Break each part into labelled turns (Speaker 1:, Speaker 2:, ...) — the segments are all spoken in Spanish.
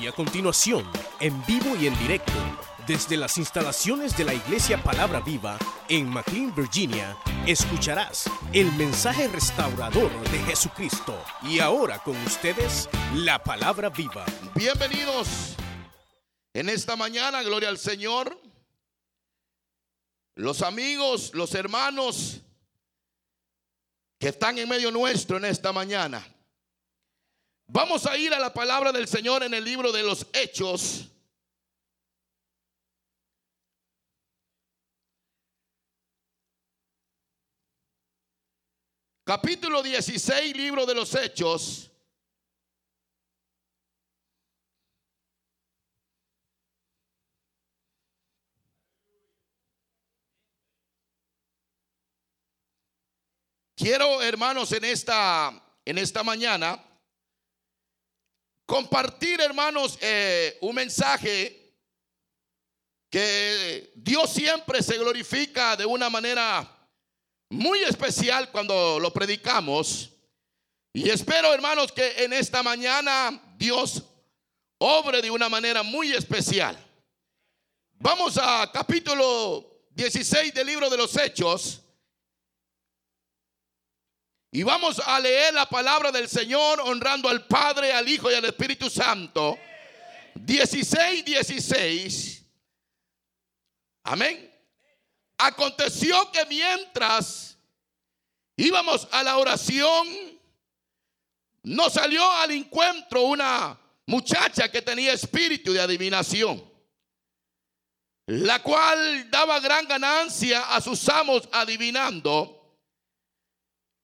Speaker 1: Y a continuación, en vivo y en directo, desde las instalaciones de la Iglesia Palabra Viva en McLean, Virginia, escucharás el mensaje restaurador de Jesucristo. Y ahora con ustedes, la Palabra Viva.
Speaker 2: Bienvenidos en esta mañana, gloria al Señor. Los amigos, los hermanos que están en medio nuestro en esta mañana. Vamos a ir a la palabra del Señor en el libro de los Hechos. Capítulo 16, libro de los Hechos. Quiero, hermanos, en esta, en esta mañana compartir, hermanos, eh, un mensaje que Dios siempre se glorifica de una manera muy especial cuando lo predicamos. Y espero, hermanos, que en esta mañana Dios obre de una manera muy especial. Vamos a capítulo 16 del libro de los Hechos. Y vamos a leer la palabra del Señor honrando al Padre, al Hijo y al Espíritu Santo. 16, 16. Amén. Aconteció que mientras íbamos a la oración, nos salió al encuentro una muchacha que tenía espíritu de adivinación, la cual daba gran ganancia a sus amos adivinando.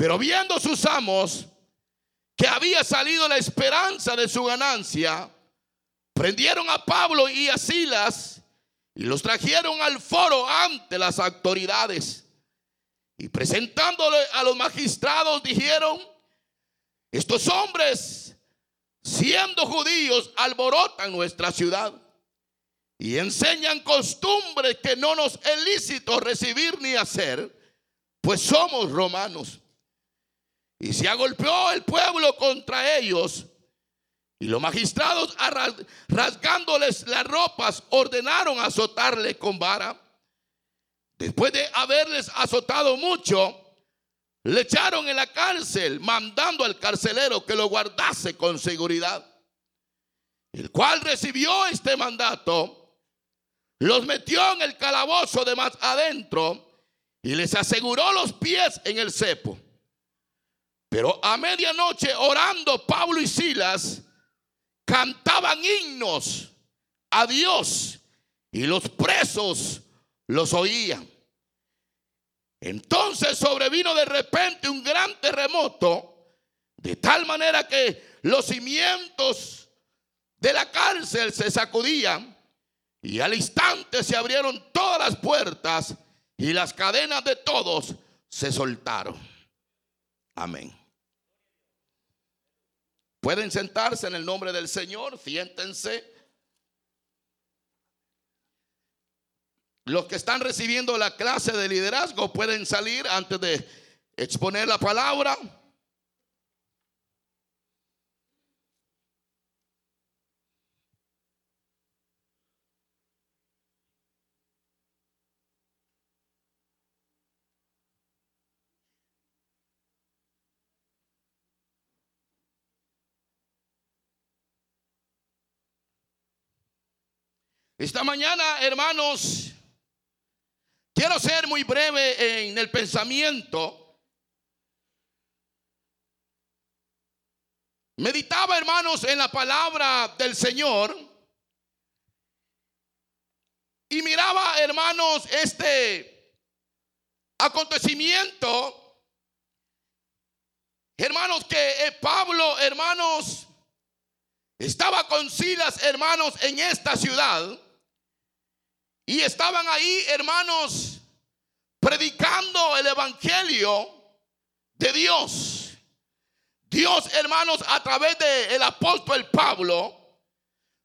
Speaker 2: Pero viendo sus amos que había salido la esperanza de su ganancia, prendieron a Pablo y a Silas y los trajeron al foro ante las autoridades. Y presentándole a los magistrados dijeron, estos hombres, siendo judíos, alborotan nuestra ciudad y enseñan costumbres que no nos es lícito recibir ni hacer, pues somos romanos. Y se agolpeó el pueblo contra ellos. Y los magistrados, rasgándoles las ropas, ordenaron azotarle con vara. Después de haberles azotado mucho, le echaron en la cárcel, mandando al carcelero que lo guardase con seguridad. El cual recibió este mandato, los metió en el calabozo de más adentro y les aseguró los pies en el cepo. Pero a medianoche orando Pablo y Silas cantaban himnos a Dios y los presos los oían. Entonces sobrevino de repente un gran terremoto, de tal manera que los cimientos de la cárcel se sacudían y al instante se abrieron todas las puertas y las cadenas de todos se soltaron. Amén. Pueden sentarse en el nombre del Señor, siéntense. Los que están recibiendo la clase de liderazgo pueden salir antes de exponer la palabra. Esta mañana, hermanos, quiero ser muy breve en el pensamiento. Meditaba, hermanos, en la palabra del Señor. Y miraba, hermanos, este acontecimiento. Hermanos, que Pablo, hermanos, estaba con Silas, hermanos, en esta ciudad. Y estaban ahí, hermanos, predicando el Evangelio de Dios. Dios, hermanos, a través del apóstol Pablo,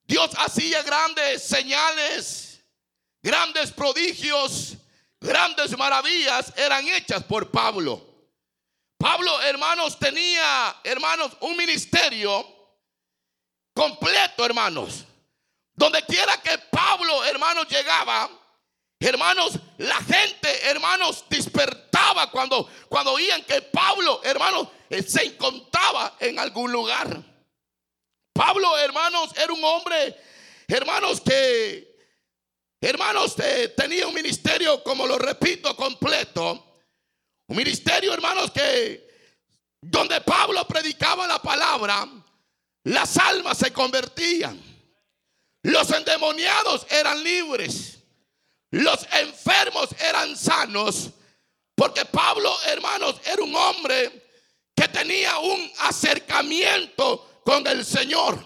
Speaker 2: Dios hacía grandes señales, grandes prodigios, grandes maravillas eran hechas por Pablo. Pablo, hermanos, tenía, hermanos, un ministerio completo, hermanos. Donde quiera que Pablo, hermanos, llegaba, hermanos, la gente, hermanos, despertaba cuando, cuando oían que Pablo, hermanos, eh, se encontraba en algún lugar. Pablo, hermanos, era un hombre, hermanos, que, hermanos, eh, tenía un ministerio, como lo repito, completo. Un ministerio, hermanos, que donde Pablo predicaba la palabra, las almas se convertían. Los endemoniados eran libres. Los enfermos eran sanos. Porque Pablo, hermanos, era un hombre que tenía un acercamiento con el Señor.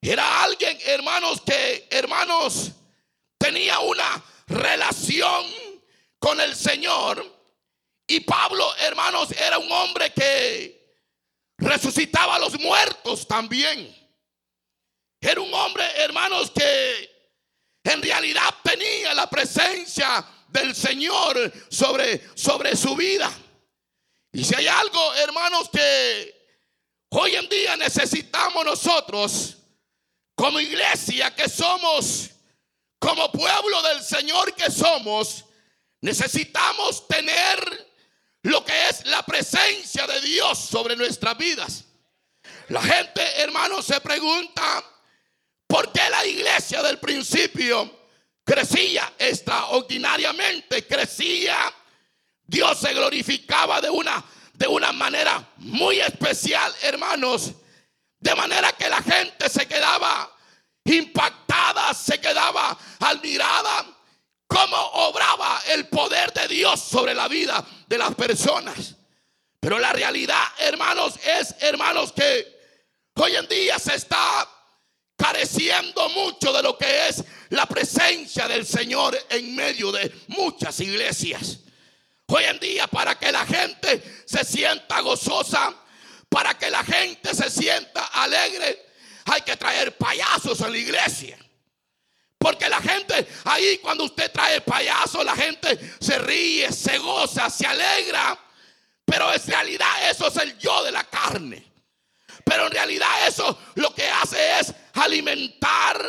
Speaker 2: Era alguien, hermanos, que, hermanos, tenía una relación con el Señor. Y Pablo, hermanos, era un hombre que resucitaba a los muertos también. Era un hombre, hermanos, que en realidad tenía la presencia del Señor sobre, sobre su vida. Y si hay algo, hermanos, que hoy en día necesitamos nosotros, como iglesia que somos, como pueblo del Señor que somos, necesitamos tener lo que es la presencia de Dios sobre nuestras vidas. La gente, hermanos, se pregunta, ¿por qué la iglesia del principio crecía extraordinariamente? Crecía, Dios se glorificaba de una, de una manera muy especial, hermanos. De manera que la gente se quedaba impactada, se quedaba admirada cómo obraba el poder de Dios sobre la vida de las personas. Pero la realidad, hermanos, es, hermanos, que hoy en día se está careciendo mucho de lo que es la presencia del Señor en medio de muchas iglesias. Hoy en día para que la gente se sienta gozosa, para que la gente se sienta alegre, hay que traer payasos a la iglesia. Porque la gente ahí cuando usted trae payaso, la gente se ríe, se goza, se alegra. Pero en realidad eso es el yo de la carne. Pero en realidad eso lo que hace es alimentar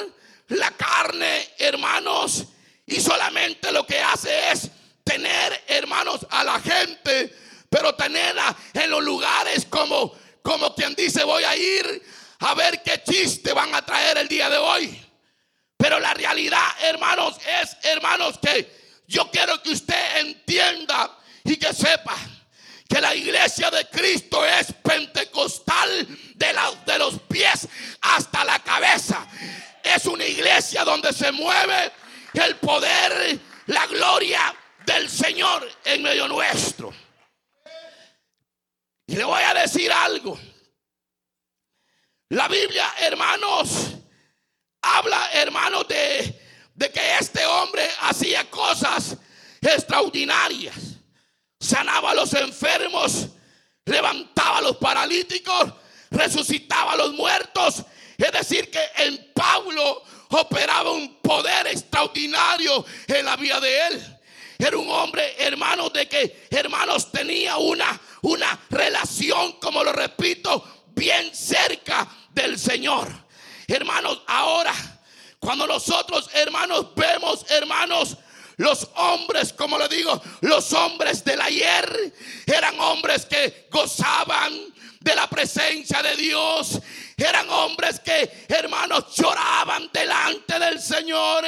Speaker 2: la carne, hermanos. Y solamente lo que hace es tener, hermanos, a la gente. Pero tenerla en los lugares como, como quien dice voy a ir a ver qué chiste van a traer el día de hoy. Pero la realidad, hermanos, es, hermanos, que yo quiero que usted entienda y que sepa que la iglesia de Cristo es pentecostal de, de los pies hasta la cabeza. Es una iglesia donde se mueve el poder, la gloria del Señor en medio nuestro. Y le voy a decir algo. La Biblia, hermanos, habla, hermanos, de, de que este hombre hacía cosas extraordinarias. Sanaba a los enfermos, levantaba a los paralíticos, resucitaba a los muertos. Es decir, que en Pablo operaba un poder extraordinario en la vida de él. Era un hombre, hermanos, de que, hermanos, tenía una, una relación, como lo repito, bien cerca del Señor. Hermanos, ahora, cuando nosotros, hermanos, vemos, hermanos, los hombres, como le digo, los hombres del ayer eran hombres que gozaban de la presencia de Dios eran hombres que, hermanos, lloraban delante del Señor.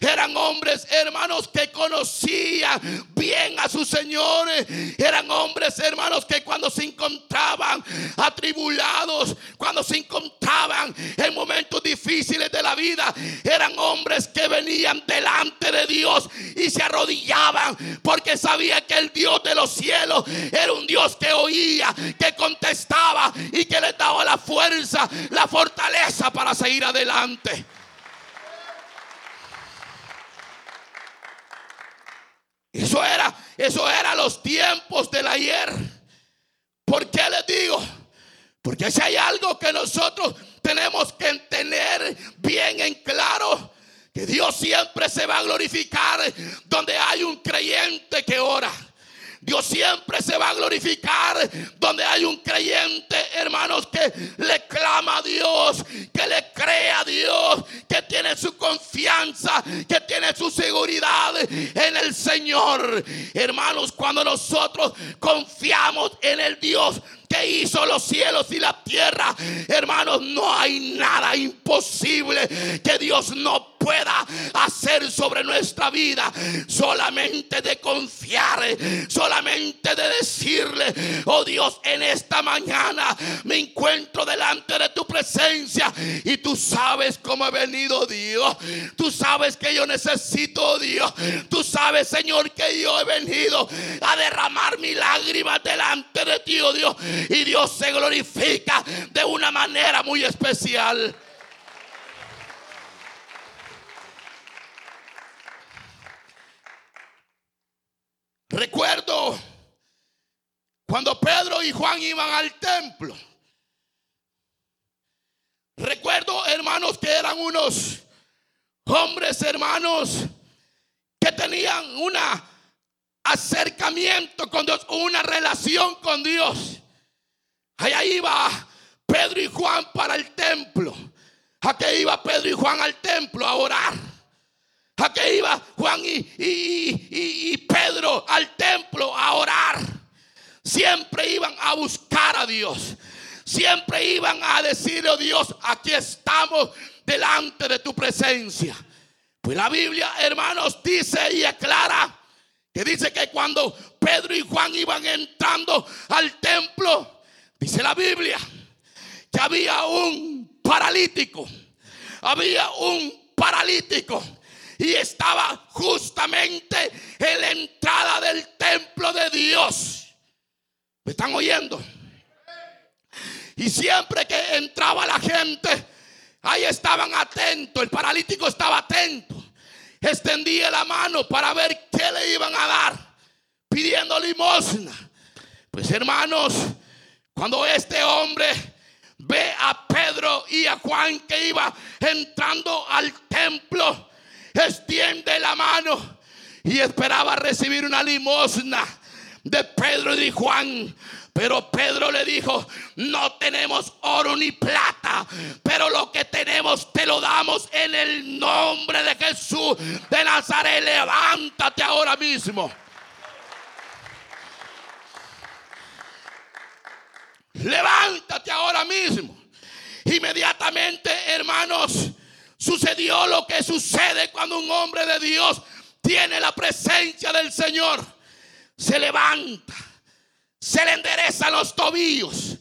Speaker 2: Eran hombres, hermanos, que conocían bien a su Señor. Eran hombres, hermanos, que cuando se encontraban atribulados, cuando se encontraban en momentos difíciles vida eran hombres que venían delante de Dios y se arrodillaban porque sabía que el Dios de los cielos era un Dios que oía, que contestaba y que le daba la fuerza, la fortaleza para seguir adelante. Eso era, eso era los tiempos del ayer. ¿Por qué les digo? Porque si hay algo que nosotros tenemos que tener bien en claro, que Dios siempre se va a glorificar donde hay un creyente que ora. Dios siempre se va a glorificar donde hay un creyente, hermanos, que le clama a Dios, que le cree a Dios, que tiene su confianza, que tiene su seguridad en el Señor. Hermanos, cuando nosotros confiamos en el Dios que hizo los cielos y la tierra. Hermanos, no hay nada imposible que Dios no pueda hacer sobre nuestra vida. Solamente de confiar, solamente de decirle, oh Dios, en esta mañana me encuentro delante de tu presencia y tú sabes cómo he venido, Dios. Tú sabes que yo necesito, Dios. Tú sabes, Señor, que yo he venido a derramar mi lágrima delante de ti, oh Dios y Dios se glorifica de una manera muy especial. Recuerdo cuando Pedro y Juan iban al templo. Recuerdo, hermanos, que eran unos hombres, hermanos, que tenían un acercamiento con Dios, una relación con Dios. Allá iba Pedro y Juan para el templo. ¿A qué iba Pedro y Juan al templo a orar? ¿A qué iba Juan y, Pedro al templo a orar? Siempre iban a buscar a Dios. Siempre iban a decirle, oh Dios, aquí estamos delante de tu presencia. Pues la Biblia, hermanos, dice y aclara que dice que cuando Pedro y Juan iban entrando al templo, Dice la Biblia que había un paralítico. Había un paralítico. Y estaba justamente en la entrada del templo de Dios. ¿Me están oyendo? Y siempre que entraba la gente, ahí estaban atentos. El paralítico estaba atento. Extendía la mano para ver qué le iban a dar, pidiendo limosna. Pues hermanos, cuando este hombre ve a Pedro y a Juan que iba entrando al templo, extiende la mano y esperaba recibir una limosna de Pedro y de Juan. Pero Pedro le dijo, no tenemos oro ni plata, pero lo que tenemos te lo damos en el nombre de Jesús de Nazaret. Levántate ahora mismo. Levántate ahora mismo. Inmediatamente, hermanos, sucedió lo que sucede cuando un hombre de Dios tiene la presencia del Señor. Se levanta, se le enderezan los tobillos.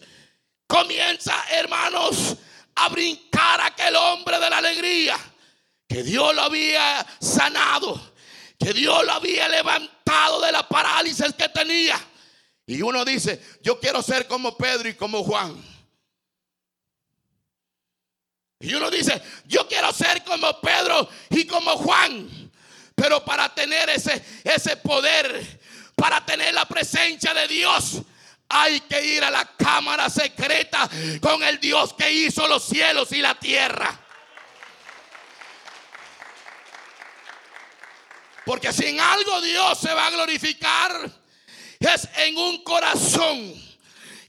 Speaker 2: Comienza, hermanos, a brincar aquel hombre de la alegría. Que Dios lo había sanado. Que Dios lo había levantado de la parálisis que tenía. Y uno dice, yo quiero ser como Pedro y como Juan. Y uno dice, yo quiero ser como Pedro y como Juan. Pero para tener ese, ese poder, para tener la presencia de Dios, hay que ir a la cámara secreta con el Dios que hizo los cielos y la tierra. Porque si en algo Dios se va a glorificar, es en un corazón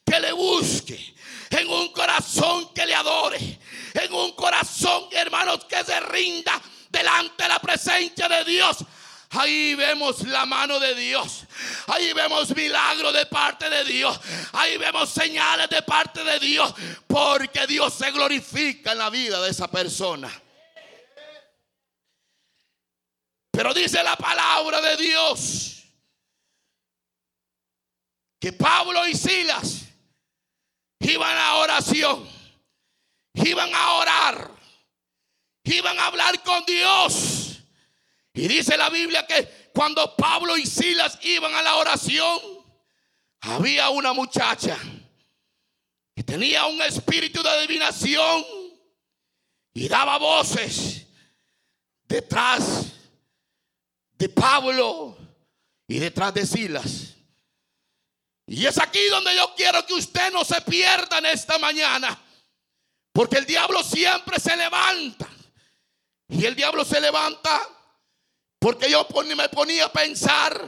Speaker 2: que le busque, en un corazón que le adore, en un corazón, hermanos, que se rinda delante de la presencia de Dios. Ahí vemos la mano de Dios. Ahí vemos milagros de parte de Dios. Ahí vemos señales de parte de Dios. Porque Dios se glorifica en la vida de esa persona. Pero dice la palabra de Dios que Pablo y Silas iban a oración, iban a orar, iban a hablar con Dios. Y dice la Biblia que cuando Pablo y Silas iban a la oración, había una muchacha que tenía un espíritu de adivinación y daba voces detrás de Pablo y detrás de Silas. Y es aquí donde yo quiero que usted no se pierda en esta mañana. Porque el diablo siempre se levanta. Y el diablo se levanta porque yo me ponía a pensar,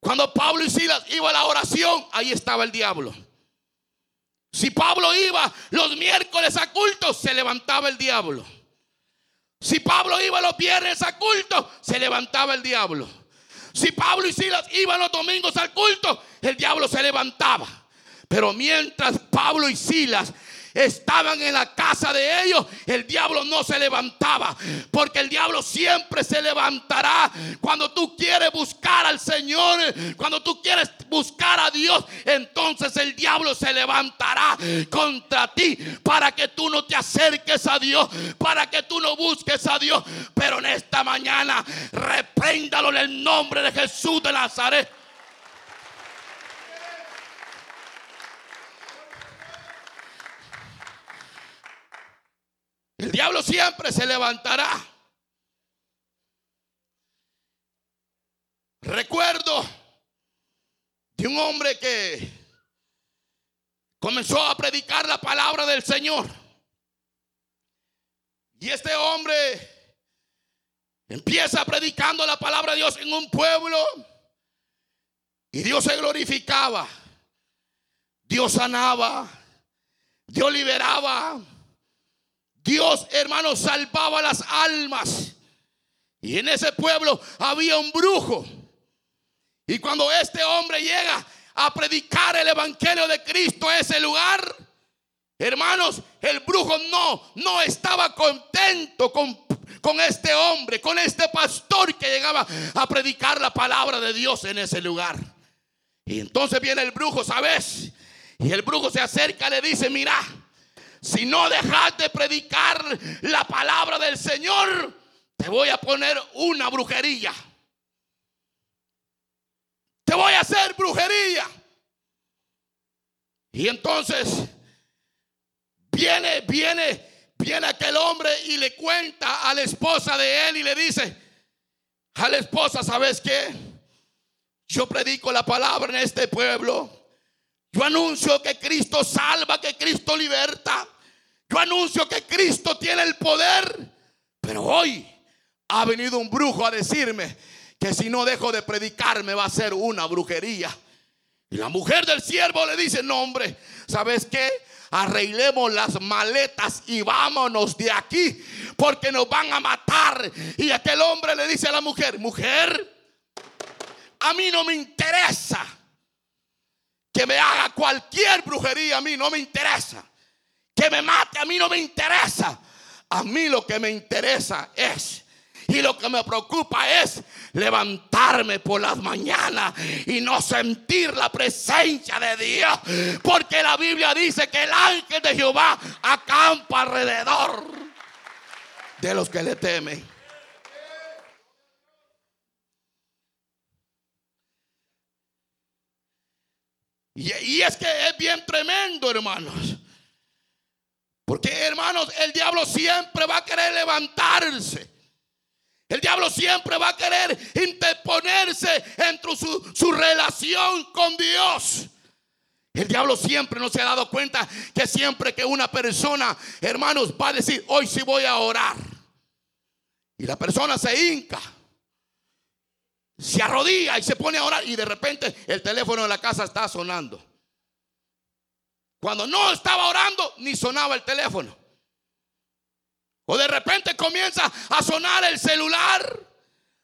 Speaker 2: cuando Pablo y Silas iban a la oración, ahí estaba el diablo. Si Pablo iba los miércoles a culto, se levantaba el diablo. Si Pablo iba los viernes a culto, se levantaba el diablo. Si Pablo y Silas iban los domingos al culto, el diablo se levantaba. Pero mientras Pablo y Silas estaban en la casa de ellos, el diablo no se levantaba. Porque el diablo siempre se levantará cuando tú quieres buscar al Señor, cuando tú quieres buscar a Dios, entonces el diablo se levantará contra ti para que tú no te acerques a Dios, para que tú no busques a Dios. Pero en esta mañana, repréndalo en el nombre de Jesús de Nazaret. El diablo siempre se levantará. Recuerdo de un hombre que comenzó a predicar la palabra del Señor. Y este hombre empieza predicando la palabra de Dios en un pueblo. Y Dios se glorificaba. Dios sanaba. Dios liberaba. Dios, hermano, salvaba las almas. Y en ese pueblo había un brujo. Y cuando este hombre llega a predicar el evangelio de Cristo a ese lugar, hermanos, el brujo no, no estaba contento con, con este hombre, con este pastor que llegaba a predicar la palabra de Dios en ese lugar. Y entonces viene el brujo, ¿sabes? Y el brujo se acerca le dice, mira, si no dejas de predicar la palabra del Señor, te voy a poner una brujería. Te voy a hacer brujería. Y entonces viene, viene, viene aquel hombre y le cuenta a la esposa de él y le dice, a la esposa, ¿sabes qué? Yo predico la palabra en este pueblo. Yo anuncio que Cristo salva, que Cristo liberta. Yo anuncio que Cristo tiene el poder. Pero hoy ha venido un brujo a decirme que si no dejo de predicar me va a ser una brujería. Y la mujer del siervo le dice, no hombre, ¿sabes qué? Arreglemos las maletas y vámonos de aquí porque nos van a matar. Y aquel hombre le dice a la mujer, mujer, a mí no me interesa que me haga cualquier brujería, a mí no me interesa. Que me mate, a mí no me interesa. A mí lo que me interesa es y lo que me preocupa es levantarme por las mañanas y no sentir la presencia de Dios. Porque la Biblia dice que el ángel de Jehová acampa alrededor de los que le temen. Y, es que es bien tremendo, hermanos. Porque, hermanos, el diablo siempre va a querer levantarse. El diablo siempre va a querer interponerse entre su, su, relación con Dios. El diablo siempre no se ha dado cuenta que siempre que una persona, hermanos, va a decir, hoy sí voy a orar. Y la persona se hinca se arrodilla y se pone a orar y de repente el teléfono de la casa está sonando. Cuando no estaba orando, ni sonaba el teléfono. O de repente comienza a sonar el celular.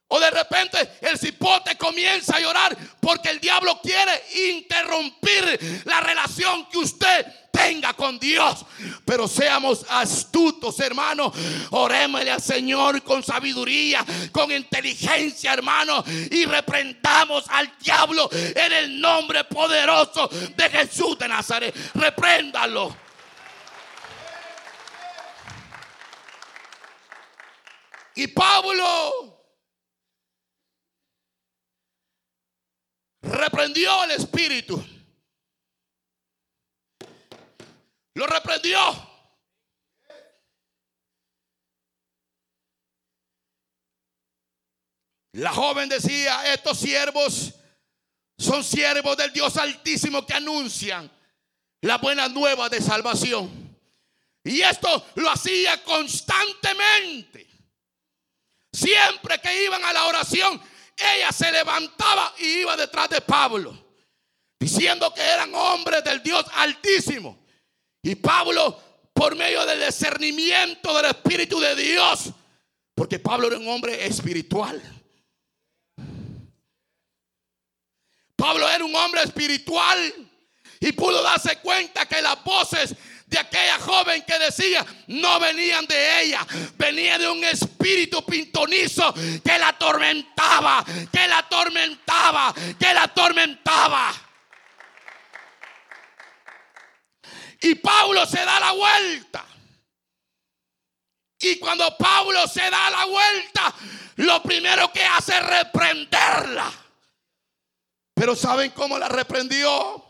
Speaker 2: O de repente el cipote comienza a llorar porque el diablo quiere interrumpir la relación que usted tenga con Dios. Pero seamos astutos, hermano. Orémosle al Señor con sabiduría, con inteligencia, hermano. Y reprendamos al diablo en el nombre poderoso de Jesús de Nazaret. Repréndalo. Y Pablo reprendió el espíritu. Lo reprendió. La joven decía, estos siervos son siervos del Dios Altísimo que anuncian la buena nueva de salvación. Y esto lo hacía constantemente. Siempre que iban a la oración, ella se levantaba y iba detrás de Pablo, diciendo que eran hombres del Dios Altísimo. Y Pablo, por medio del discernimiento del Espíritu de Dios, porque Pablo era un hombre espiritual. Pablo era un hombre espiritual y pudo darse cuenta que las voces de aquella joven que decía no venían de ella, venía de un espíritu pintonizo que la atormentaba, que la atormentaba, que la atormentaba. Y Pablo se da la vuelta. Y cuando Pablo se da la vuelta, lo primero que hace es reprenderla. Pero ¿saben cómo la reprendió?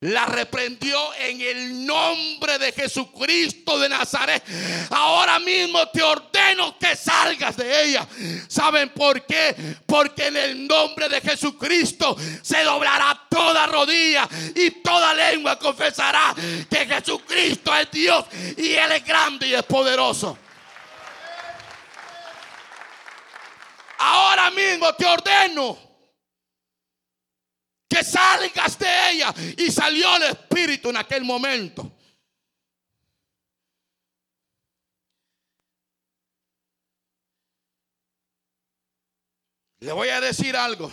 Speaker 2: La reprendió en el nombre de Jesucristo de Nazaret. Ahora mismo te ordeno que salgas de ella. ¿Saben por qué? Porque en el nombre de Jesucristo se doblará toda rodilla y toda lengua confesará que Jesucristo es Dios y Él es grande y es poderoso. Ahora mismo te ordeno que salgas de ella. Y salió el espíritu en aquel momento. Le voy a decir algo.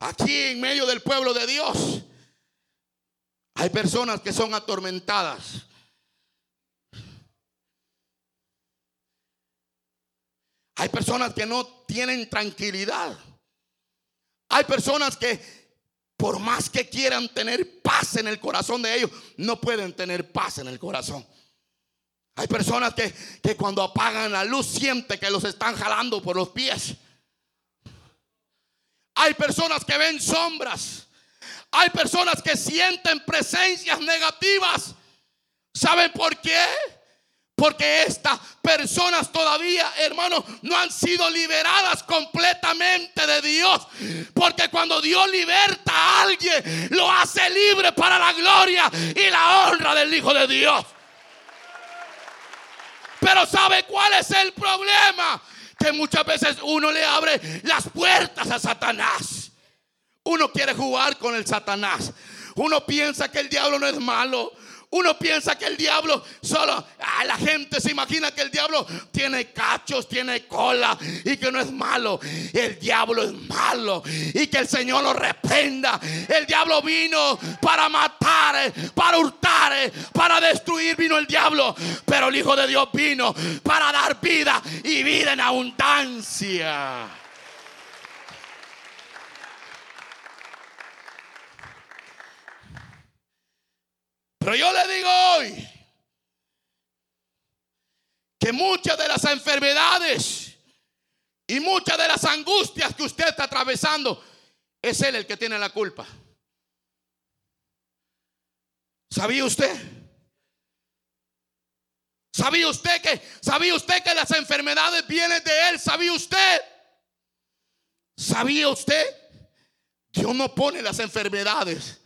Speaker 2: Aquí en medio del pueblo de Dios hay personas que son atormentadas. Hay personas que no tienen tranquilidad. Hay personas que por más que quieran tener paz en el corazón de ellos, no pueden tener paz en el corazón. Hay personas que, que cuando apagan la luz sienten que los están jalando por los pies. Hay personas que ven sombras. Hay personas que sienten presencias negativas. ¿Saben por qué? Porque estas personas todavía, hermanos, no han sido liberadas completamente de Dios. Porque cuando Dios liberta a alguien, lo hace libre para la gloria y la honra del Hijo de Dios. Pero ¿sabe cuál es el problema? Que muchas veces uno le abre las puertas a Satanás. Uno quiere jugar con el Satanás. Uno piensa que el diablo no es malo. Uno piensa que el diablo solo, ah, la gente se imagina que el diablo tiene cachos, tiene cola y que no es malo. El diablo es malo y que el Señor lo reprenda. El diablo vino para matar, para hurtar, para destruir vino el diablo. Pero el Hijo de Dios vino para dar vida y vida en abundancia. Pero yo le digo hoy que muchas de las enfermedades y muchas de las angustias que usted está atravesando es él el que tiene la culpa. ¿Sabía usted? ¿Sabía usted que sabía usted que las enfermedades vienen de él? ¿Sabía usted? ¿Sabía usted? Dios no pone las enfermedades.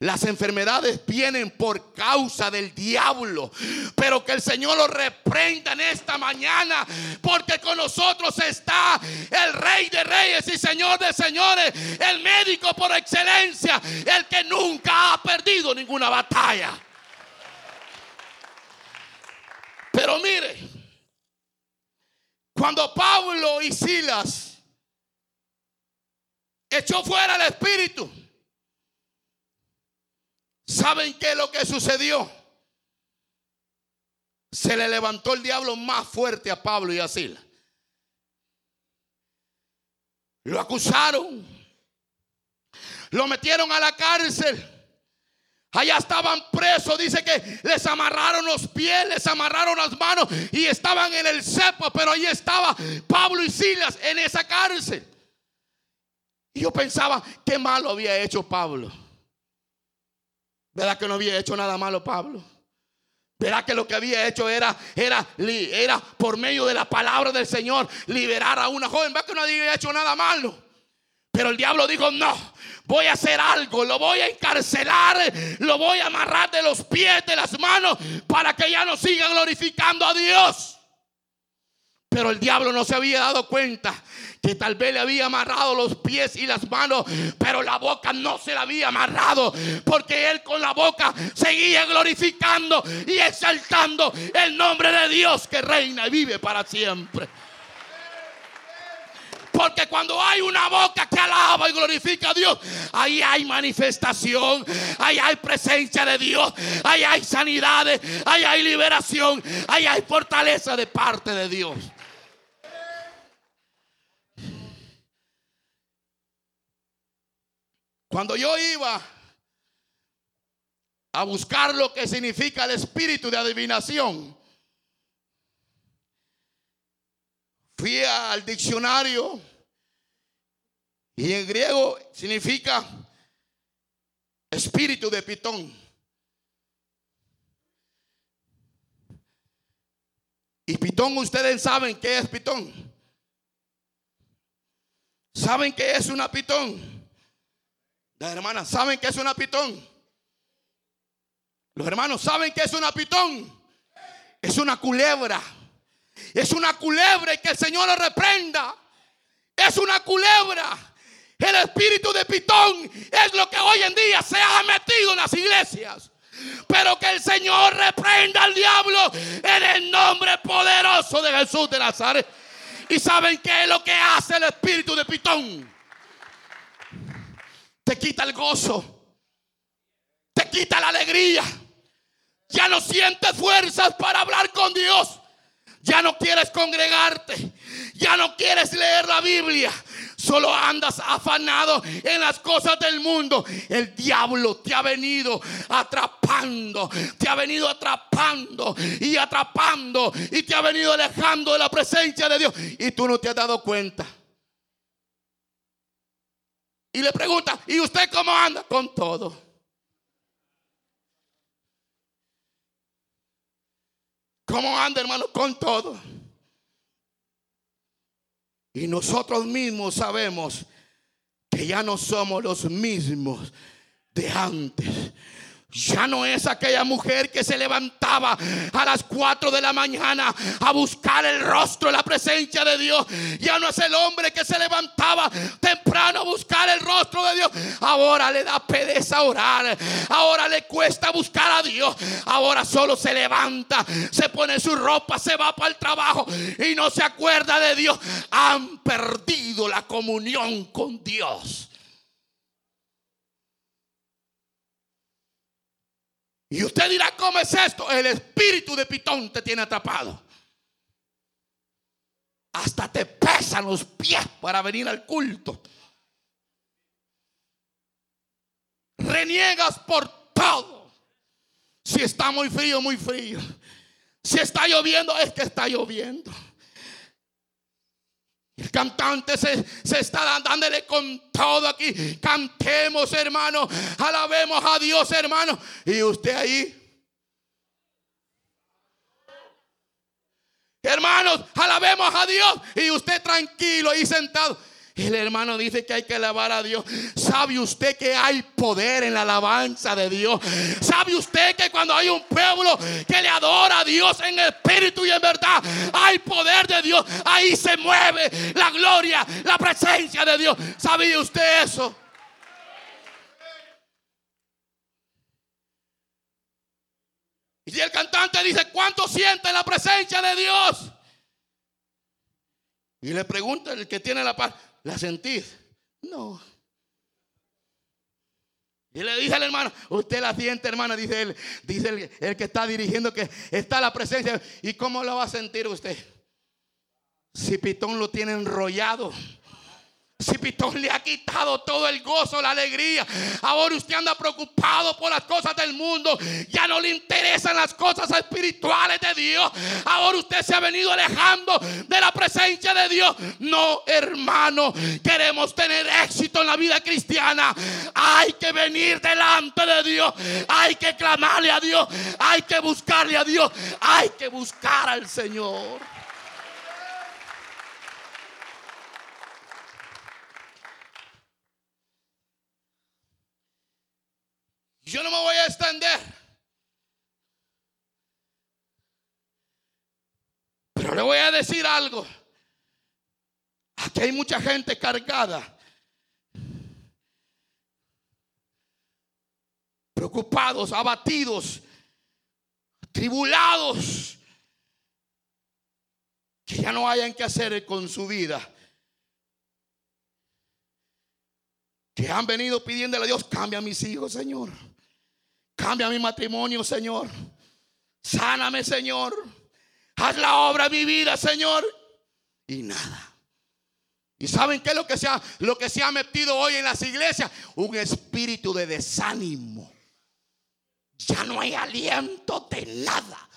Speaker 2: Las enfermedades vienen por causa del diablo. Pero que el Señor lo reprenda en esta mañana. Porque con nosotros está el Rey de Reyes y Señor de Señores. El médico por excelencia. El que nunca ha perdido ninguna batalla. Pero mire. Cuando Pablo y Silas echó fuera el espíritu. ¿Saben qué es lo que sucedió? Se le levantó el diablo más fuerte a Pablo y a Sila. Lo acusaron. Lo metieron a la cárcel. Allá estaban presos, dice que les amarraron los pies, les amarraron las manos y estaban en el cepo, pero ahí estaba Pablo y Silas en esa cárcel. Y yo pensaba, qué malo había hecho Pablo. ¿Verdad que no había hecho nada malo Pablo? ¿Verdad que lo que había hecho era, era, era por medio de la palabra del Señor liberar a una joven? ¿Verdad que no había hecho nada malo? Pero el diablo dijo, no, voy a hacer algo, lo voy a encarcelar, lo voy a amarrar de los pies, de las manos, para que ya no siga glorificando a Dios. Pero el diablo no se había dado cuenta que tal vez le había amarrado los pies y las manos, pero la boca no se la había amarrado, porque él con la boca seguía glorificando y exaltando el nombre de Dios que reina y vive para siempre. Porque cuando hay una boca que alaba y glorifica a Dios, ahí hay manifestación, ahí hay presencia de Dios, ahí hay sanidades, ahí hay liberación, ahí hay fortaleza de parte de Dios. Cuando yo iba a buscar lo que significa el espíritu de adivinación, fui al diccionario y en griego significa espíritu de pitón. Y pitón, ustedes saben qué es pitón. ¿Saben qué es una pitón? Las hermanas saben que es una pitón. Los hermanos saben que es una pitón. Es una culebra. Es una culebra y que el Señor lo reprenda. Es una culebra. El espíritu de pitón es lo que hoy en día se ha metido en las iglesias. Pero que el Señor reprenda al diablo en el nombre poderoso de Jesús de Nazaret. ¿Y saben qué es lo que hace el espíritu de pitón? Te quita el gozo, te quita la alegría. Ya no sientes fuerzas para hablar con Dios. Ya no quieres congregarte. Ya no quieres leer la Biblia. Solo andas afanado en las cosas del mundo. El diablo te ha venido atrapando. Te ha venido atrapando y atrapando. Y te ha venido alejando de la presencia de Dios. Y tú no te has dado cuenta. Y le pregunta, ¿y usted cómo anda? Con todo. ¿Cómo anda, hermano? Con todo. Y nosotros mismos sabemos que ya no somos los mismos de antes. Ya no es aquella mujer que se levantaba a las 4 de la mañana a buscar el rostro, la presencia de Dios. Ya no es el hombre que se levantaba temprano a buscar el rostro de Dios. Ahora le da pereza orar. Ahora le cuesta buscar a Dios. Ahora solo se levanta, se pone su ropa, se va para el trabajo y no se acuerda de Dios. Han perdido la comunión con Dios. Y usted dirá, ¿cómo es esto? El espíritu de Pitón te tiene atrapado. Hasta te pesan los pies para venir al culto. Reniegas por todo. Si está muy frío, muy frío. Si está lloviendo, es que está lloviendo. Cantante se, está dándole con todo aquí. Cantemos, hermano. Alabemos a Dios, hermano. Y usted ahí. Hermanos, alabemos a Dios. Y usted tranquilo y sentado. El hermano dice que hay que alabar a Dios. ¿Sabe usted que hay poder en la alabanza de Dios? ¿Sabe usted que cuando hay un pueblo que le adora a Dios en espíritu y en verdad, hay poder de Dios? Ahí se mueve la gloria, la presencia de Dios. ¿Sabía usted eso? Y el cantante dice, ¿cuánto siente la presencia de Dios? Y le pregunta el que tiene la paz, ¿La sentís? No. Y le dice al hermano, usted la siente, hermano, dice él, dice el, que está dirigiendo que está la presencia. ¿Y cómo lo va a sentir usted? Si Pitón lo tiene enrollado, Si Pitón le ha quitado todo el gozo, la alegría. Ahora usted anda preocupado por las cosas del mundo. Ya no le interesan las cosas espirituales de Dios. Ahora usted se ha venido alejando de la presencia de Dios. No, hermano. Queremos tener éxito en la vida cristiana. Hay que venir delante de Dios. Hay que clamarle a Dios. Hay que buscarle a Dios. Hay que buscar al Señor. Yo no me voy a extender. Pero le voy a decir algo. Aquí hay mucha gente cargada. Preocupados, abatidos, tribulados. Que ya no hayan que hacer con su vida. Que han venido pidiéndole a Dios, cambia a mis hijos, Señor. Cambia mi matrimonio, Señor. Sáname, Señor. Haz la obra de mi vida, Señor. Y nada. ¿Y saben qué es lo que, se ha, lo que se ha metido hoy en las iglesias? Un espíritu de desánimo. Ya no hay aliento de nada.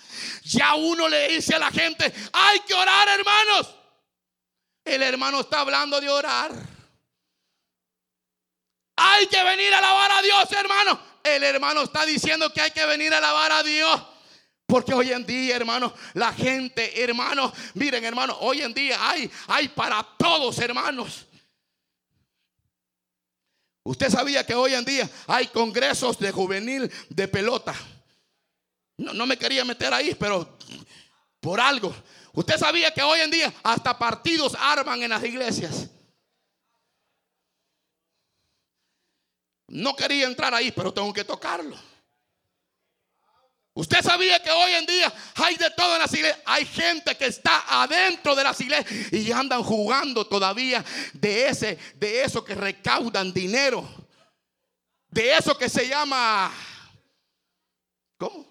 Speaker 2: Ya uno le dice a la gente, hay que orar, hermanos. El hermano está hablando de orar. Hay que venir a alabar a Dios, hermano el hermano está diciendo que hay que venir a alabar a Dios. Porque hoy en día, hermano, la gente, hermano, miren, hermano, hoy en día hay, hay para todos, hermanos. Usted sabía que hoy en día hay congresos de juvenil de pelota. No, no me quería meter ahí, pero por algo. Usted sabía que hoy en día hasta partidos arman en las iglesias. No quería entrar ahí, pero tengo que tocarlo. Usted sabía que hoy en día hay de todo en las iglesias. Hay gente que está adentro de las iglesias y andan jugando todavía de ese, de eso que recaudan dinero. De eso que se llama. ¿Cómo?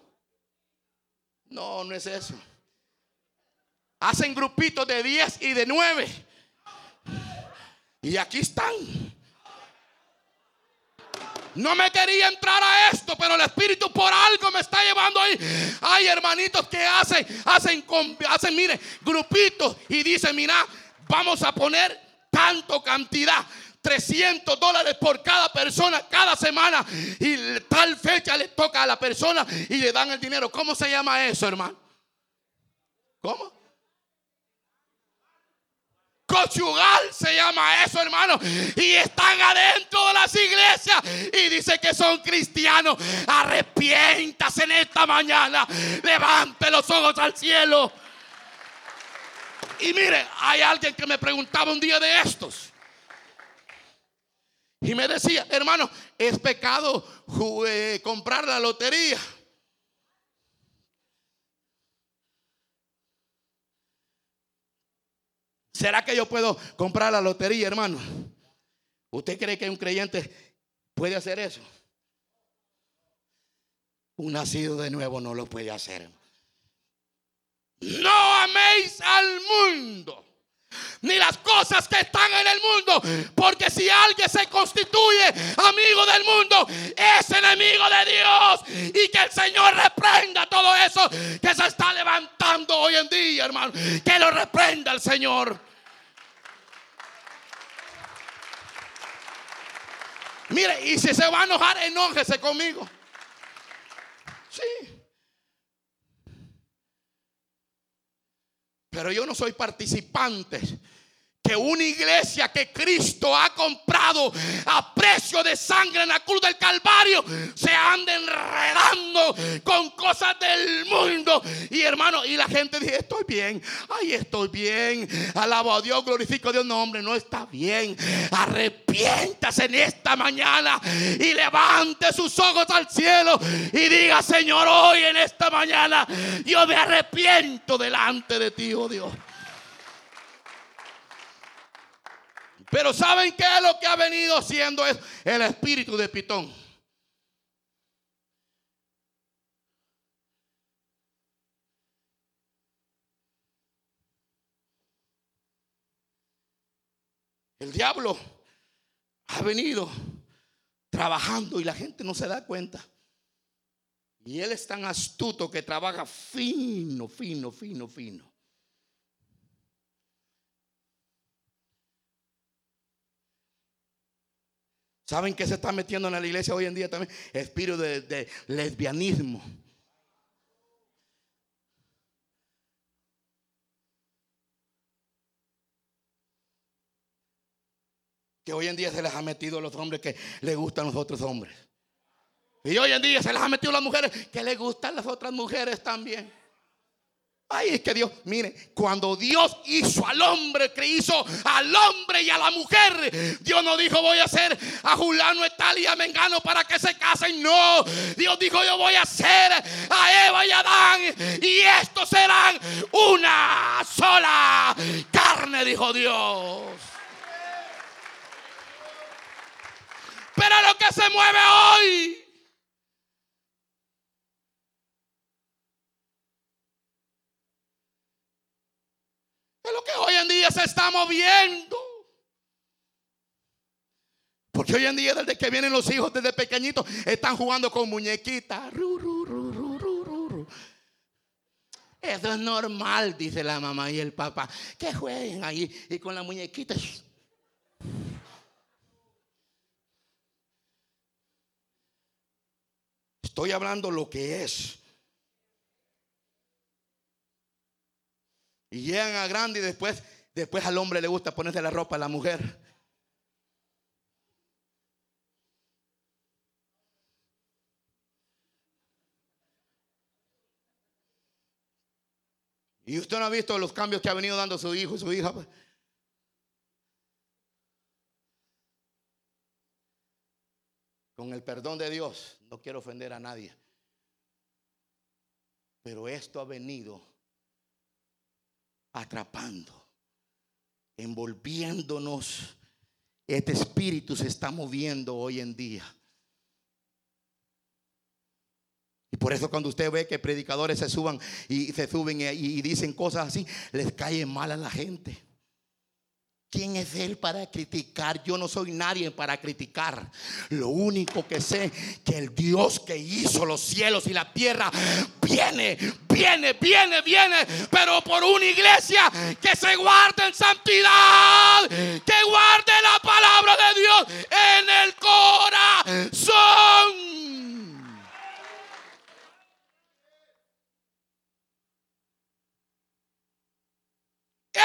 Speaker 2: No, no es eso. Hacen grupitos de 10 y de 9. Y aquí están. No me quería entrar a esto, pero el Espíritu por algo me está llevando ahí. Hay hermanitos que hacen, hacen, hacen, mire, grupitos y dicen, mira, vamos a poner tanto cantidad. 300 dólares por cada persona cada semana y tal fecha le toca a la persona y le dan el dinero. ¿Cómo se llama eso, hermano? ¿Cómo? Conyugal se llama eso, hermano. Y están adentro de las iglesias y dice que son cristianos. Arrepiéntase en esta mañana. Levante los ojos al cielo. Y mire, hay alguien que me preguntaba un día de estos. Y me decía, hermano, es pecado eh, comprar la lotería. ¿Será que yo puedo comprar la lotería, hermano? ¿Usted cree que un creyente puede hacer eso? Un nacido de nuevo no lo puede hacer. No améis al mundo ni las cosas que están en el mundo. Porque si alguien se constituye amigo del mundo, es enemigo de Dios. Y que el Señor reprenda todo eso que se está levantando hoy en día, hermano. Que lo reprenda el Señor. Mire, y si se va a enojar, enójese conmigo. Sí. Pero yo no soy participante que una iglesia que Cristo ha comprado a precio de sangre en la cruz del Calvario se anda enredando con cosas del mundo. Y hermano, y la gente dice, estoy bien, ay, estoy bien, alabo a Dios, glorifico a Dios. No, hombre, no está bien. Arrepiéntase en esta mañana y levante sus ojos al cielo y diga, Señor, hoy en esta mañana yo me arrepiento delante de ti, oh Dios. Pero ¿saben qué es lo que ha venido siendo es el espíritu de Pitón? El diablo ha venido trabajando y la gente no se da cuenta. Y él es tan astuto que trabaja fino, fino, fino, fino. ¿Saben qué se está metiendo en la iglesia hoy en día también? Espíritu de, lesbianismo. Que hoy en día se les ha metido a los hombres que les gustan los otros hombres. Y hoy en día se les ha metido a las mujeres que les gustan las otras mujeres también. Ay, es que Dios, mire, cuando Dios hizo al hombre, que hizo al hombre y a la mujer, Dios no dijo voy a hacer a Julano, tal y a Mengano para que se casen. No, Dios dijo yo voy a hacer a Eva y a Adán y estos serán una sola carne, dijo Dios. Pero lo que se mueve hoy es lo que hoy en día se está moviendo. Porque hoy en día, desde que vienen los hijos, desde pequeñitos, están jugando con muñequitas. Eso es normal, dice la mamá y el papá. Que jueguen ahí y con la muñequita. Estoy hablando lo que es. Y llegan a grande y después, después al hombre le gusta ponerse la ropa a la mujer. Y usted no ha visto los cambios que ha venido dando su hijo y su hija. Pues. Con el perdón de Dios, no quiero ofender a nadie. Pero esto ha venido atrapando, envolviéndonos. Este espíritu se está moviendo hoy en día. Y por eso cuando usted ve que predicadores se suban y se suben y, dicen cosas así, les cae mal a la gente. ¿Quién es Él para criticar? Yo no soy nadie para criticar. Lo único que sé que el Dios que hizo los cielos y la tierra viene, viene, viene, viene, pero por una iglesia que se guarde en santidad, que guarde la palabra de Dios en el corazón.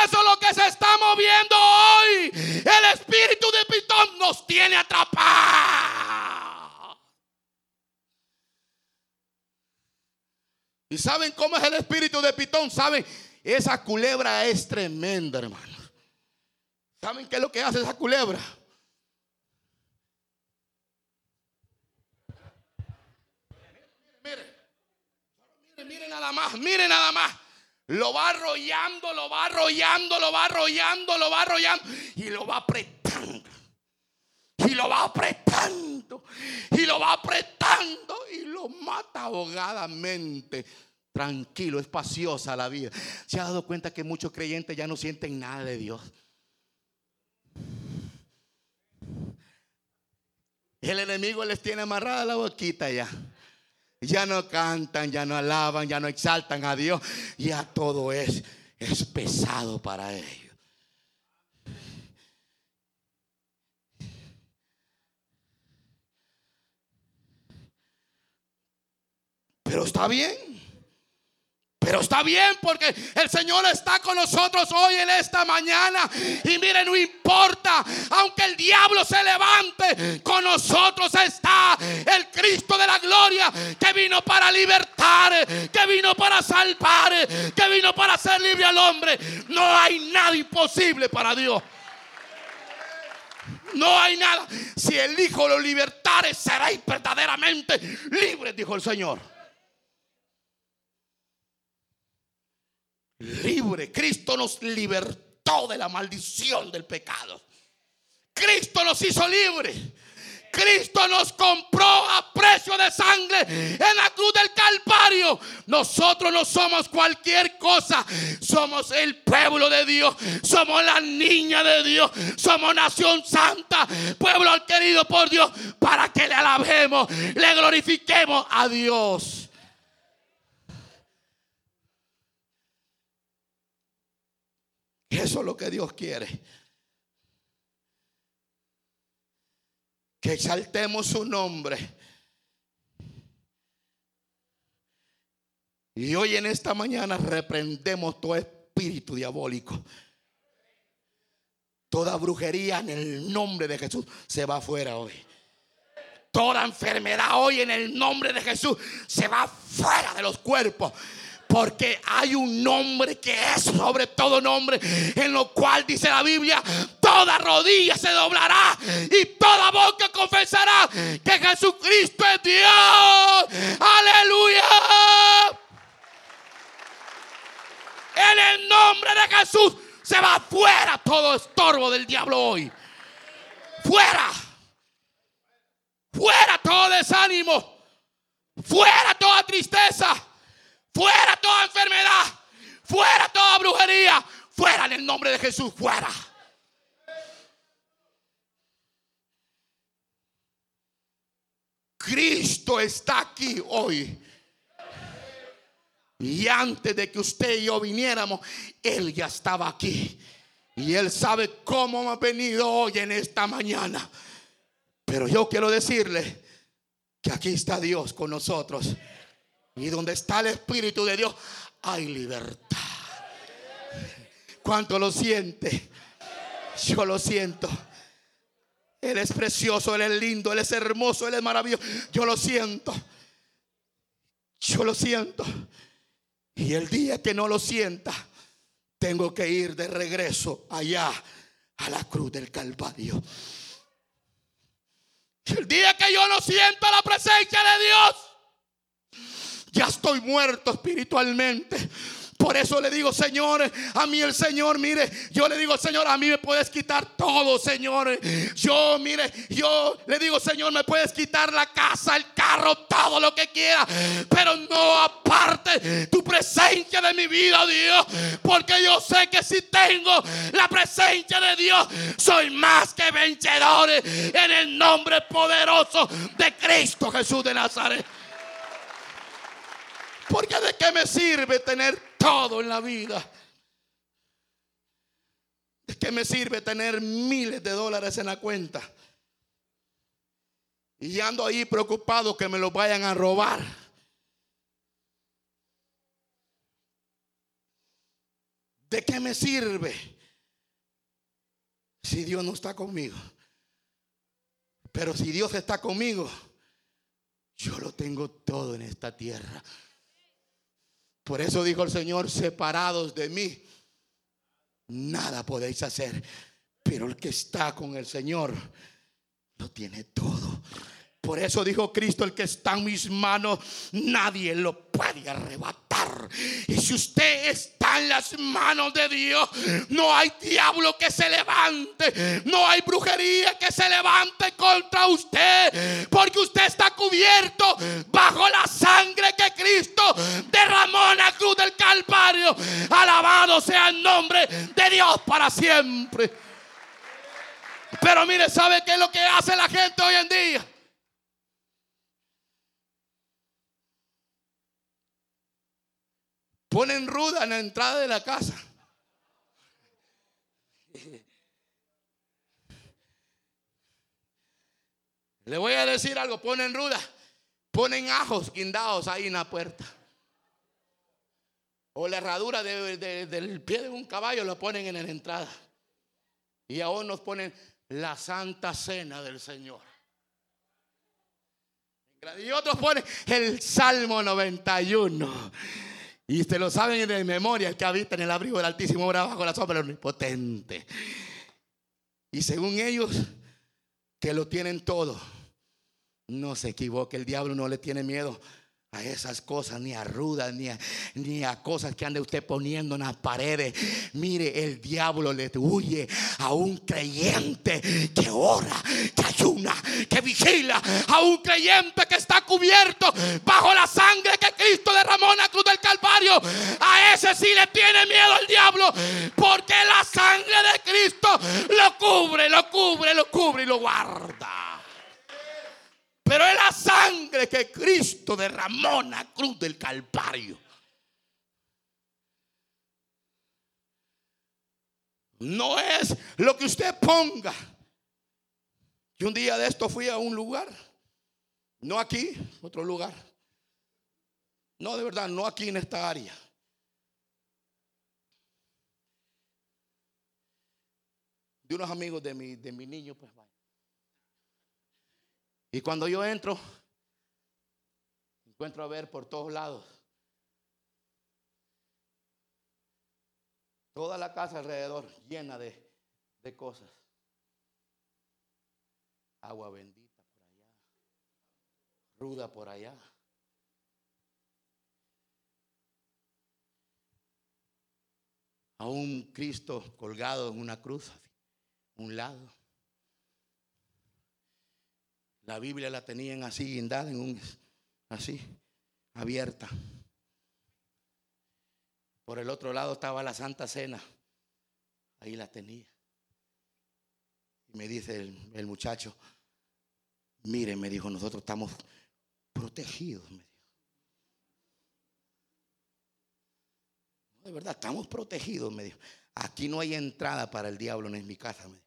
Speaker 2: Eso es lo que se está moviendo hoy. El espíritu de Pitón nos tiene atrapados. ¿Y saben cómo es el espíritu de Pitón? ¿Saben? Esa culebra es tremenda, hermano. ¿Saben qué es lo que hace esa culebra? Mire, mire, mire nada más, mire nada más. Lo va arrollando, lo va arrollando, lo va arrollando, lo va arrollando y lo va apretando. Y lo va apretando. Y lo va apretando y lo mata ahogadamente. Tranquilo, espaciosa la vida. Se ha dado cuenta que muchos creyentes ya no sienten nada de Dios. El enemigo les tiene amarrada la boquita ya. Ya no cantan, ya no alaban, ya no exaltan a Dios. Ya todo es, es pesado para ellos. Pero está bien. Pero está bien porque el Señor está con nosotros hoy en esta mañana. Y mire, no importa, aunque el diablo se levante, con nosotros está el Cristo de la gloria que vino para libertar, que vino para salvar, que vino para hacer libre al hombre. No hay nada imposible para Dios. No hay nada. Si el Hijo lo libertare, seréis verdaderamente libres, dijo el Señor. Libre. Cristo nos libertó de la maldición del pecado. Cristo nos hizo libres. Cristo nos compró a precio de sangre en la cruz del Calvario. Nosotros no somos cualquier cosa. Somos el pueblo de Dios. Somos la niña de Dios. Somos nación santa. Pueblo querido por Dios. Para que le alabemos. Le glorifiquemos a Dios. Eso es lo que Dios quiere. Que exaltemos su nombre. Y hoy en esta mañana reprendemos todo espíritu diabólico. Toda brujería en el nombre de Jesús se va fuera hoy. Toda enfermedad hoy en el nombre de Jesús se va fuera de los cuerpos. Porque hay un nombre que es sobre todo nombre, en lo cual dice la Biblia, toda rodilla se doblará y toda boca confesará que Jesucristo es Dios. Aleluya. En el nombre de Jesús se va fuera todo estorbo del diablo hoy. Fuera. Fuera todo desánimo. Fuera toda tristeza. Fuera toda enfermedad. Fuera toda brujería. Fuera en el nombre de Jesús. Fuera. Cristo está aquí hoy. Y antes de que usted y yo viniéramos, Él ya estaba aquí. Y Él sabe cómo ha venido hoy en esta mañana. Pero yo quiero decirle que aquí está Dios con nosotros. Y donde está el Espíritu de Dios hay libertad. ¿Cuánto lo siente? Yo lo siento. Él es precioso, Él es lindo, Él es hermoso, Él es maravilloso. Yo lo siento. Yo lo siento. Y el día que no lo sienta, tengo que ir de regreso allá a la cruz del Calvario. El día que yo no siento la presencia de Dios, ya estoy muerto espiritualmente. Por eso le digo, Señor, a mí el Señor, mire, yo le digo, Señor, a mí me puedes quitar todo, Señor. Yo, mire, yo le digo, Señor, me puedes quitar la casa, el carro, todo lo que quiera. Pero no aparte tu presencia de mi vida, Dios. Porque yo sé que si tengo la presencia de Dios, soy más que vencedor en el nombre poderoso de Cristo Jesús de Nazaret. Porque de qué me sirve tener todo en la vida. ¿De qué me sirve tener miles de dólares en la cuenta? Y ando ahí preocupado que me lo vayan a robar. ¿De qué me sirve si Dios no está conmigo? Pero si Dios está conmigo, yo lo tengo todo en esta tierra. Por eso dijo el Señor, separados de mí, nada podéis hacer. Pero el que está con el Señor, lo tiene todo. Por eso dijo Cristo, el que está en mis manos, nadie lo puede arrebatar. Y si usted está en las manos de Dios, no hay diablo que se levante, no hay brujería que se levante contra usted, porque usted está cubierto bajo la sangre que Cristo derramó en la cruz del Calvario. Alabado sea el nombre de Dios para siempre. Pero mire, ¿sabe qué es lo que hace la gente hoy en día? Ponen ruda en la entrada de la casa. Le voy a decir algo, ponen ruda, ponen ajos guindados ahí en la puerta. O la herradura del pie de un caballo lo ponen en la entrada. Y aún nos ponen la santa cena del Señor. Y otros ponen el Salmo 91. Y ustedes lo saben de memoria, el que habita en el abrigo del Altísimo obra bajo la sombra Omnipotente. Y según ellos, que lo tienen todo, no se equivoque, el diablo no le tiene miedo a esas cosas, ni a rudas, ni a, ni a cosas que ande usted poniendo en las paredes. Mire, el diablo le huye a un creyente que ora, que ayuna, que vigila, a un creyente que está cubierto bajo la sangre Sí le tiene miedo el diablo, porque la sangre de Cristo lo cubre, lo cubre, lo cubre y lo guarda. Pero es la sangre que Cristo derramó en la cruz del Calvario. No es lo que usted ponga. Y un día de esto fui a un lugar, no aquí, otro lugar. No, de verdad, no aquí en esta área. De unos amigos de mi, de mi niño, pues y cuando yo entro, encuentro a ver por todos lados. Toda la casa alrededor llena de, de cosas. Agua bendita por allá. Ruda por allá. A un Cristo colgado en una cruz, un lado. La Biblia la tenían así guindada así abierta. Por el otro lado estaba la Santa Cena. Ahí la tenía. Y me dice el, muchacho, mire, me dijo, nosotros estamos protegidos, me dijo. De verdad, estamos protegidos, me dijo. Aquí no hay entrada para el diablo, no es mi casa. Me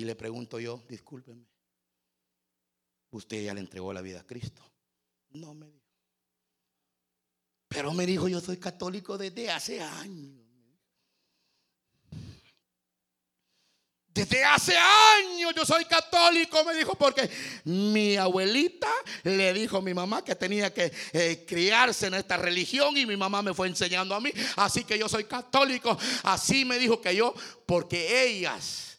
Speaker 2: Y le pregunto yo, discúlpeme, usted ya le entregó la vida a Cristo. No me dijo. Pero me dijo, yo soy católico desde hace años. Desde hace años yo soy católico, me dijo, porque mi abuelita le dijo a mi mamá que tenía que eh, criarse en esta religión y mi mamá me fue enseñando a mí. Así que yo soy católico. Así me dijo que yo, porque ellas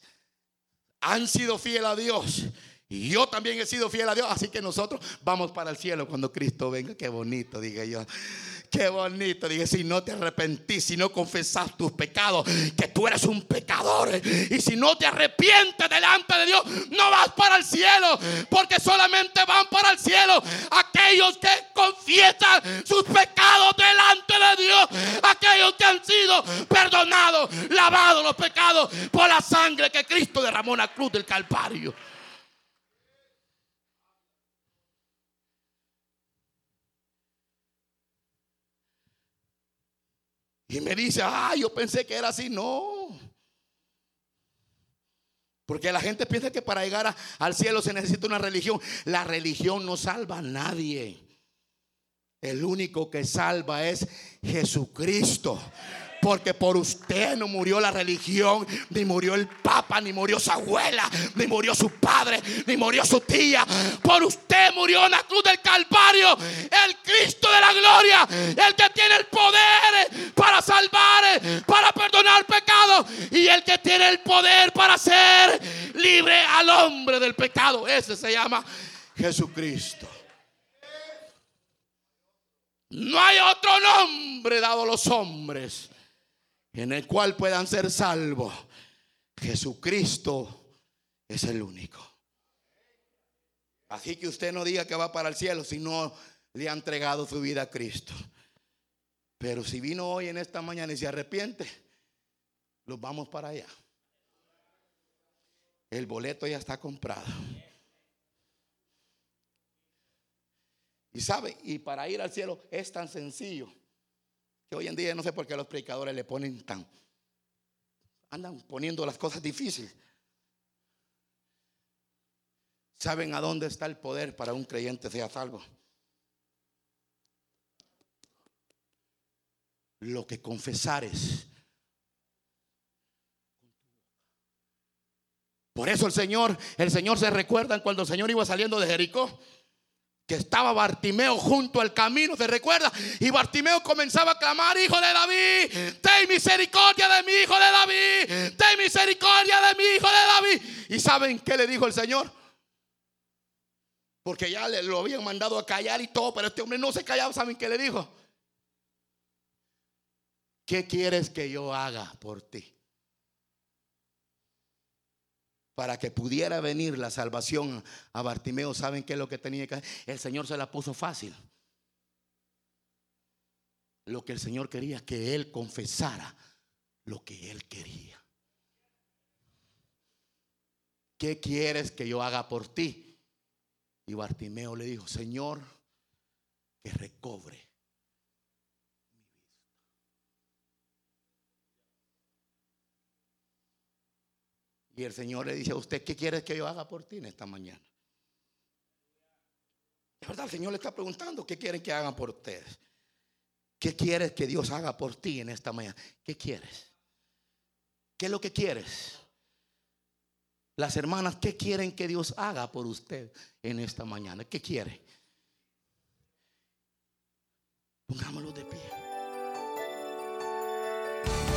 Speaker 2: han sido fieles a Dios y yo también he sido fiel a Dios, así que nosotros vamos para el cielo cuando Cristo venga. Qué bonito, dije yo. Qué bonito, dije, si no te arrepentís, si no confesás tus pecados, que tú eres un pecador. Y si no te arrepientes delante de Dios, no vas para el cielo, porque solamente van para el cielo aquellos que confiesan sus pecados delante de Dios, aquellos que han sido perdonados, lavados los pecados por la sangre que Cristo derramó en la cruz del Calvario. Y me dice, ah, yo pensé que era así. No. Porque la gente piensa que para llegar al cielo se necesita una religión. La religión no salva a nadie. El único que salva es Jesucristo. Porque por usted no murió la religión, ni murió el papa, ni murió su abuela, ni murió su padre, ni murió su tía. Por usted murió en la cruz del Calvario el Cristo de la gloria, el que tiene el poder para salvar, para perdonar pecados y el que tiene el poder para hacer libre al hombre del pecado. Ese se llama Jesucristo. No hay otro nombre dado a los hombres en el cual puedan ser salvos. Jesucristo es el único. Así que usted no diga que va para el cielo si no le ha entregado su vida a Cristo. Pero si vino hoy en esta mañana y se arrepiente, los vamos para allá. El boleto ya está comprado. Y sabe, y para ir al cielo es tan sencillo hoy en día no sé por qué los predicadores le ponen tan, andan poniendo las cosas difíciles. ¿Saben a dónde está el poder para un creyente sea salvo? Lo que confesares. Por eso el Señor, el Señor se recuerda cuando el Señor iba saliendo de Jericó que estaba Bartimeo junto al camino, ¿se recuerda? Y Bartimeo comenzaba a clamar, hijo de David, ten misericordia de mi hijo de David, ten misericordia de mi hijo de David. ¿Y saben qué le dijo el Señor? Porque ya le, lo habían mandado a callar y todo, pero este hombre no se callaba. ¿Saben qué le dijo? ¿Qué quieres que yo haga por ti? Para que pudiera venir la salvación a Bartimeo, ¿saben qué es lo que tenía que hacer? El Señor se la puso fácil. Lo que el Señor quería, que él confesara lo que él quería. ¿Qué quieres que yo haga por ti? Y Bartimeo le dijo, Señor, que recobre El Señor le dice a usted, ¿qué quiere que yo haga por ti en esta mañana? Es verdad, el Señor le está preguntando, ¿qué quiere que haga por ustedes? ¿Qué quieres que Dios haga por ti en esta mañana? ¿Qué quieres? ¿Qué es lo que quieres? Las hermanas, ¿qué quieren que Dios haga por usted en esta mañana? ¿Qué quiere? Pongámoslo de pie.